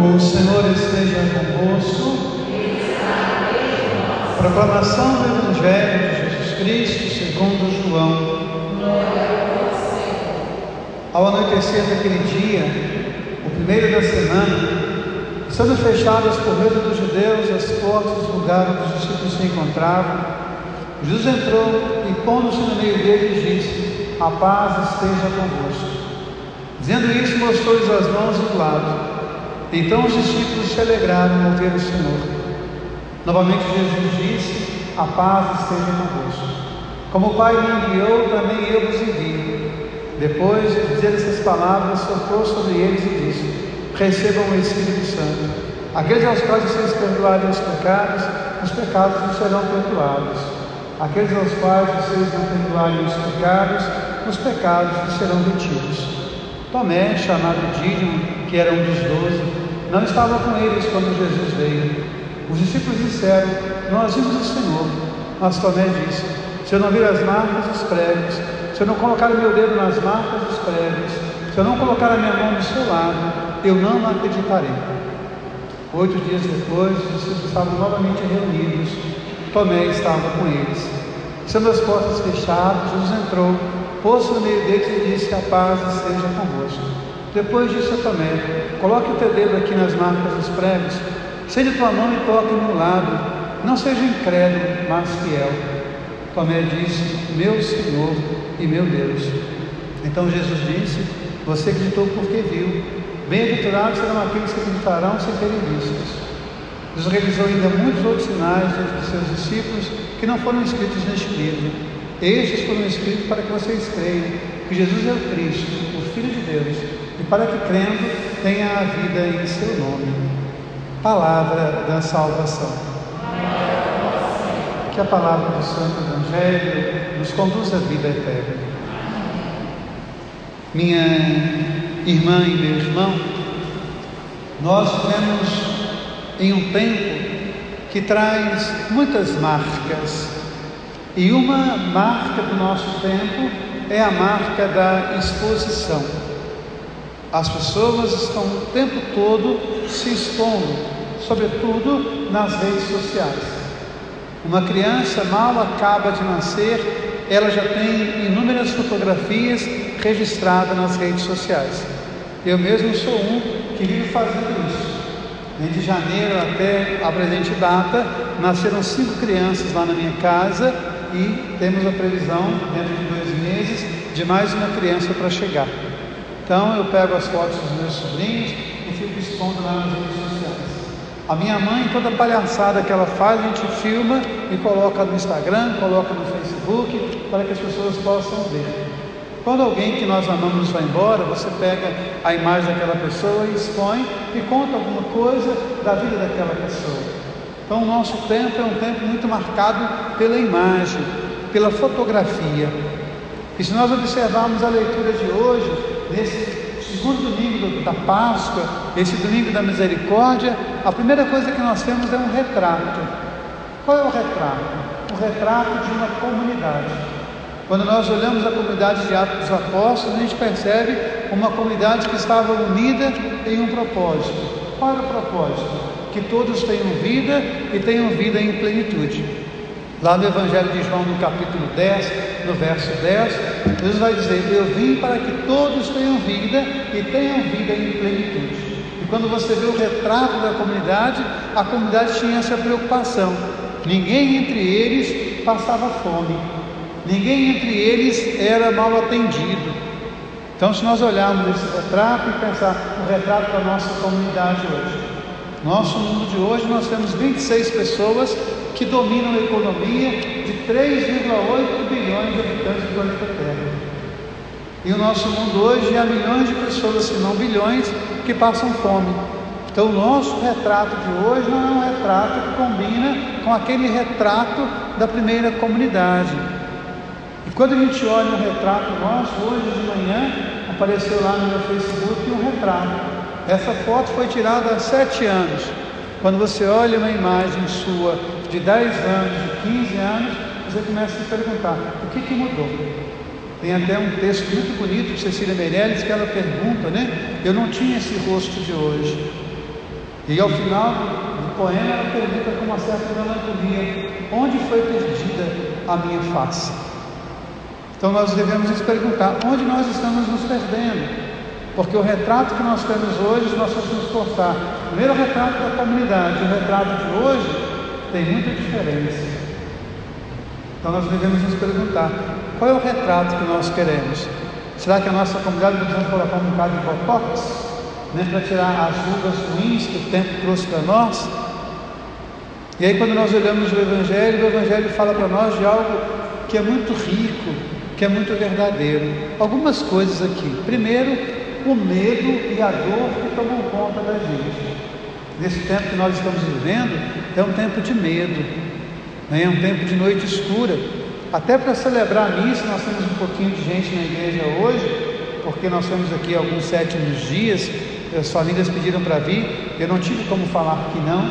O Senhor esteja convosco. Proclamação do Evangelho de Jesus Cristo segundo João. Ao anoitecer daquele dia, o primeiro da semana, estando fechadas por medo dos judeus as portas do lugar onde os discípulos se encontravam, Jesus entrou e, pondo-se no meio deles, disse: A paz esteja convosco. Dizendo isso, mostrou-lhes as mãos e o lado. Então os discípulos se alegraram ao ver o Senhor. Novamente Jesus disse: A paz esteja convosco. Como o Pai me enviou, também eu vos envio. Depois de dizer essas palavras, soprou sobre eles e disse: Recebam o Espírito Santo. Aqueles aos quais vocês perdoarem os pecados, os pecados não serão perdoados. Aqueles aos quais vocês não perdoarem os pecados, os pecados serão retidos. Tomé, chamado Dídimo, que era um dos doze, não estava com eles quando Jesus veio. Os discípulos disseram: Nós vimos o Senhor. Mas Tomé disse: Se eu não vir as marcas dos pregos, se eu não colocar o meu dedo nas marcas dos pregos, se eu não colocar a minha mão no seu lado, eu não acreditarei. Oito dias depois, os discípulos estavam novamente reunidos. Tomé estava com eles. Sendo as portas fechadas, Jesus entrou pôs no meio deles e disse: A paz esteja convosco. Depois disse a Tomé: Coloque o teu dedo aqui nas marcas dos pregos, seja tua mão e toque no lado. Não seja incrédulo, mas fiel. Tomé disse: Meu Senhor e meu Deus. Então Jesus disse: Você acreditou porque viu. Bem-aventurados serão aqueles que acreditarão sem terem visto. Jesus realizou ainda muitos outros sinais de seus discípulos que não foram escritos neste livro. Estes foram escritos para que vocês creiam que Jesus é o Cristo, o Filho de Deus, e para que crendo tenha a vida em seu nome. Palavra da salvação. Que a palavra do Santo Evangelho nos conduza à vida eterna. Minha irmã e meu irmão, nós vivemos em um tempo que traz muitas marcas e uma marca do nosso tempo é a marca da exposição. As pessoas estão o tempo todo se expondo, sobretudo nas redes sociais. Uma criança mal acaba de nascer, ela já tem inúmeras fotografias registradas nas redes sociais. Eu mesmo sou um que vive fazendo isso. De janeiro até a presente data, nasceram cinco crianças lá na minha casa e temos a previsão, dentro de dois meses, de mais uma criança para chegar. Então eu pego as fotos dos meus sobrinhos e fico expondo lá nas redes sociais. A minha mãe, toda palhaçada que ela faz, a gente filma e coloca no Instagram, coloca no Facebook, para que as pessoas possam ver. Quando alguém que nós amamos vai embora, você pega a imagem daquela pessoa e expõe e conta alguma coisa da vida daquela pessoa. Então, o nosso tempo é um tempo muito marcado pela imagem, pela fotografia. E se nós observarmos a leitura de hoje, nesse segundo domingo da Páscoa, esse domingo da misericórdia, a primeira coisa que nós temos é um retrato. Qual é o retrato? O retrato de uma comunidade. Quando nós olhamos a comunidade de Atos dos Apóstolos, a gente percebe uma comunidade que estava unida em um propósito. Qual era o propósito? que todos tenham vida e tenham vida em plenitude. Lá no Evangelho de João, no capítulo 10, no verso 10, Jesus vai dizer: Eu vim para que todos tenham vida e tenham vida em plenitude. E quando você vê o retrato da comunidade, a comunidade tinha essa preocupação. Ninguém entre eles passava fome, ninguém entre eles era mal atendido. Então, se nós olharmos esse retrato e pensar no retrato da nossa comunidade hoje, nosso mundo de hoje nós temos 26 pessoas que dominam a economia de 3,8 bilhões de habitantes do planeta Terra. E o nosso mundo hoje há milhões de pessoas, se não bilhões, que passam fome. Então o nosso retrato de hoje não é um retrato que combina com aquele retrato da primeira comunidade. E quando a gente olha um retrato nosso, hoje de manhã apareceu lá no meu Facebook um retrato essa foto foi tirada há sete anos. Quando você olha uma imagem sua de 10 anos, de 15 anos, você começa a se perguntar: o que, que mudou? Tem até um texto muito bonito de Cecília Meirelles que ela pergunta, né? Eu não tinha esse rosto de hoje. E ao final do poema ela pergunta com uma certa melancolia: onde foi perdida a minha face? Então nós devemos nos perguntar: onde nós estamos nos perdendo? Porque o retrato que nós temos hoje, nós nos cortar. Primeiro o retrato da comunidade, o retrato de hoje tem muita diferença. Então nós devemos nos perguntar: qual é o retrato que nós queremos? Será que a nossa comunidade precisa colocar um bocado de botox? Né, para tirar as rugas ruins que o tempo trouxe para nós? E aí, quando nós olhamos o Evangelho, o Evangelho fala para nós de algo que é muito rico, que é muito verdadeiro. Algumas coisas aqui. Primeiro, o medo e a dor que tomam conta da gente. Nesse tempo que nós estamos vivendo, é um tempo de medo, né? é um tempo de noite escura. Até para celebrar a missa, nós temos um pouquinho de gente na igreja hoje, porque nós temos aqui alguns sétimos dias, as famílias pediram para vir, eu não tive como falar que não,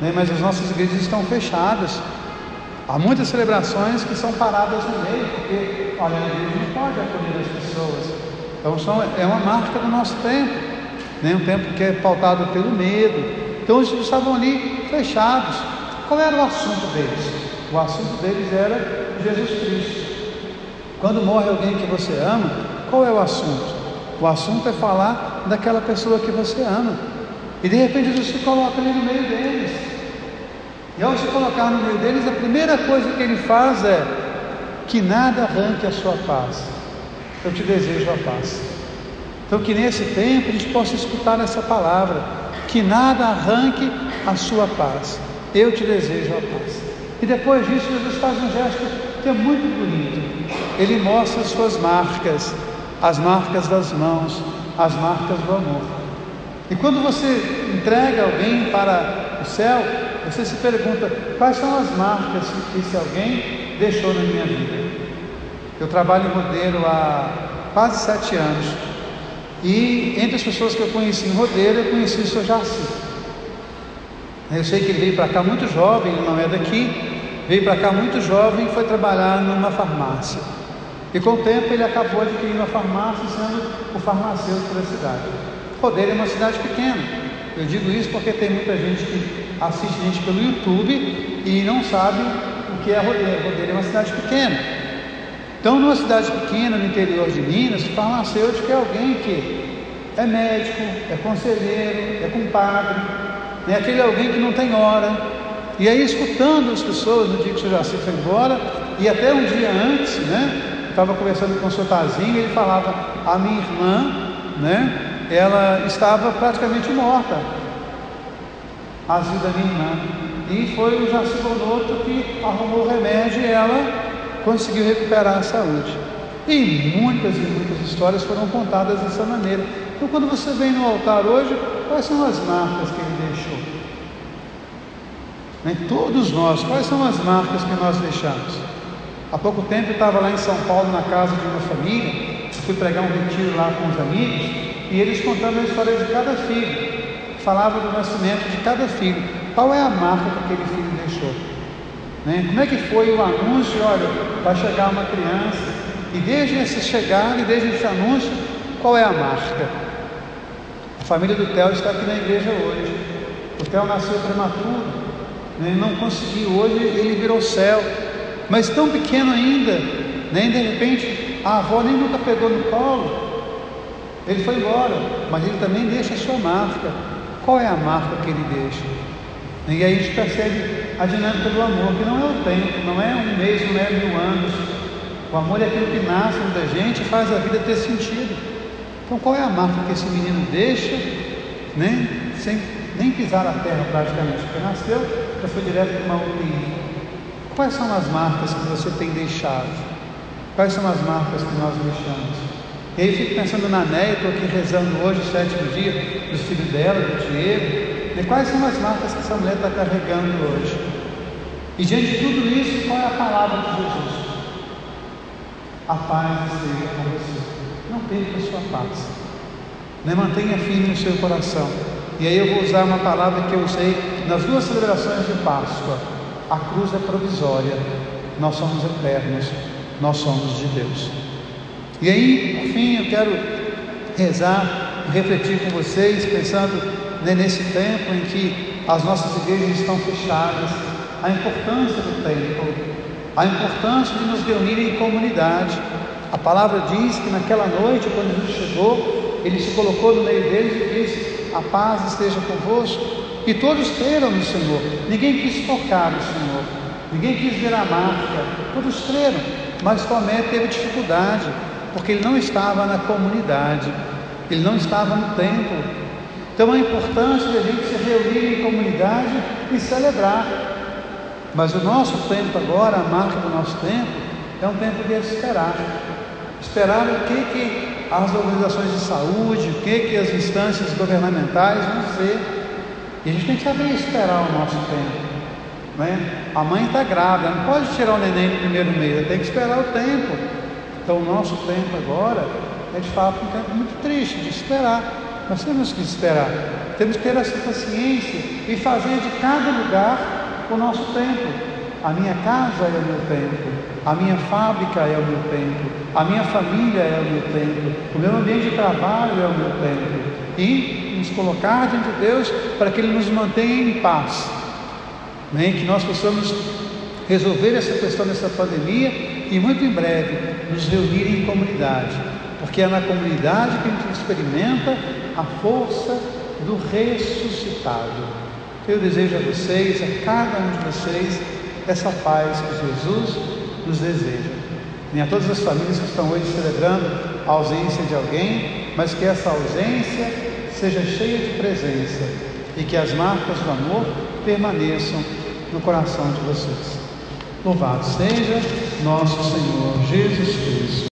né? mas as nossas igrejas estão fechadas. Há muitas celebrações que são paradas no meio, porque, olha, a igreja não pode acolher as pessoas. Então são, é uma marca do nosso tempo, né? um tempo que é pautado pelo medo. Então eles estavam ali fechados. Qual era o assunto deles? O assunto deles era Jesus Cristo. Quando morre alguém que você ama, qual é o assunto? O assunto é falar daquela pessoa que você ama. E de repente Jesus se coloca ali no meio deles. E ao se colocar no meio deles, a primeira coisa que ele faz é que nada arranque a sua paz eu te desejo a paz. Então, que nesse tempo a gente possa escutar essa palavra, que nada arranque a sua paz. Eu te desejo a paz. E depois disso, Jesus faz um gesto que é muito bonito. Ele mostra as suas marcas, as marcas das mãos, as marcas do amor. E quando você entrega alguém para o céu, você se pergunta: quais são as marcas que esse alguém deixou na minha vida? Eu trabalho em Rodeiro há quase sete anos. E entre as pessoas que eu conheci em Rodeiro, eu conheci o seu Jaci. Eu sei que ele veio para cá muito jovem, ele não é daqui, veio para cá muito jovem e foi trabalhar numa farmácia. E com o tempo ele acabou adquirindo a farmácia sendo o farmacêutico da cidade. Rodeiro é uma cidade pequena. Eu digo isso porque tem muita gente que assiste a gente pelo YouTube e não sabe o que é Rodeiro. Rodeiro é uma cidade pequena. Então, numa cidade pequena no interior de Minas, farmacêutico é alguém que é médico, é conselheiro, é compadre, é aquele alguém que não tem hora. E aí, escutando as pessoas no dia que o Jaci foi embora, e até um dia antes, né, estava conversando com o senhor Tazinho, ele falava: a minha irmã, né, ela estava praticamente morta, a vida da minha irmã. E foi o Jaci Bonotto que arrumou o remédio e ela conseguiu recuperar a saúde. E muitas e muitas histórias foram contadas dessa maneira. Então, quando você vem no altar hoje, quais são as marcas que ele deixou? Nem todos nós, quais são as marcas que nós deixamos? Há pouco tempo eu estava lá em São Paulo, na casa de uma família, fui pregar um retiro lá com os amigos, e eles contando a história de cada filho. Falava do nascimento de cada filho. Qual é a marca que aquele filho deixou? Né? Como é que foi o anúncio? Olha, vai chegar uma criança, e desde esse chegar e desde esse anúncio, qual é a marca? A família do Theo está aqui na igreja hoje. O Theo nasceu prematuro, né? não conseguiu, hoje ele virou céu, mas tão pequeno ainda, né? de repente a avó nem nunca pegou no colo. Ele foi embora, mas ele também deixa a sua marca. Qual é a marca que ele deixa? E aí a gente percebe a dinâmica do amor, que não é o tempo, não é um mês, não é mil anos. O amor é aquilo que nasce da gente e faz a vida ter sentido. Então qual é a marca que esse menino deixa, né? Sem nem pisar a terra praticamente, porque nasceu, já foi direto para uma UTI. Quais são as marcas que você tem deixado? Quais são as marcas que nós deixamos? E aí eu fico pensando na Néia, estou aqui rezando hoje, sétimo dia, dos filhos dela, do Diego, e quais são as marcas que essa mulher está carregando hoje? E diante de tudo isso, qual é a palavra de Jesus? A paz esteja com você. Não perca a sua paz. Né? Mantenha firme no seu coração. E aí eu vou usar uma palavra que eu usei nas duas celebrações de Páscoa. A cruz é provisória. Nós somos eternos. Nós somos de Deus. E aí, por fim, eu quero rezar, refletir com vocês, pensando nesse tempo em que as nossas igrejas estão fechadas, a importância do templo, a importância de nos reunir em comunidade. A palavra diz que naquela noite, quando Jesus chegou, ele se colocou no meio deles e disse: A paz esteja convosco. E todos creram no Senhor. Ninguém quis tocar no Senhor, ninguém quis ver a marca. Todos creram, mas Tomé teve dificuldade, porque ele não estava na comunidade, ele não estava no templo. Então a importância de a gente se reunir em comunidade e celebrar. Mas o nosso tempo agora, a marca do nosso tempo, é um tempo de esperar. Esperar o que, que as organizações de saúde, o que, que as instâncias governamentais vão dizer. E a gente tem que saber esperar o nosso tempo. Né? A mãe está grávida, não pode tirar o neném no primeiro mês, tem que esperar o tempo. Então o nosso tempo agora é de fato um tempo muito triste de esperar. Nós temos que esperar, temos que ter essa paciência e fazer de cada lugar o nosso tempo. A minha casa é o meu templo, a minha fábrica é o meu templo, a minha família é o meu templo, o meu ambiente de trabalho é o meu templo. E nos colocar diante de Deus para que Ele nos mantenha em paz. Né? Que nós possamos resolver essa questão dessa pandemia e muito em breve nos reunir em comunidade, porque é na comunidade que a gente experimenta a força do ressuscitado. Eu desejo a vocês, a cada um de vocês, essa paz que Jesus nos deseja. E a todas as famílias que estão hoje celebrando a ausência de alguém, mas que essa ausência seja cheia de presença e que as marcas do amor permaneçam no coração de vocês. Louvado seja nosso Senhor Jesus Cristo.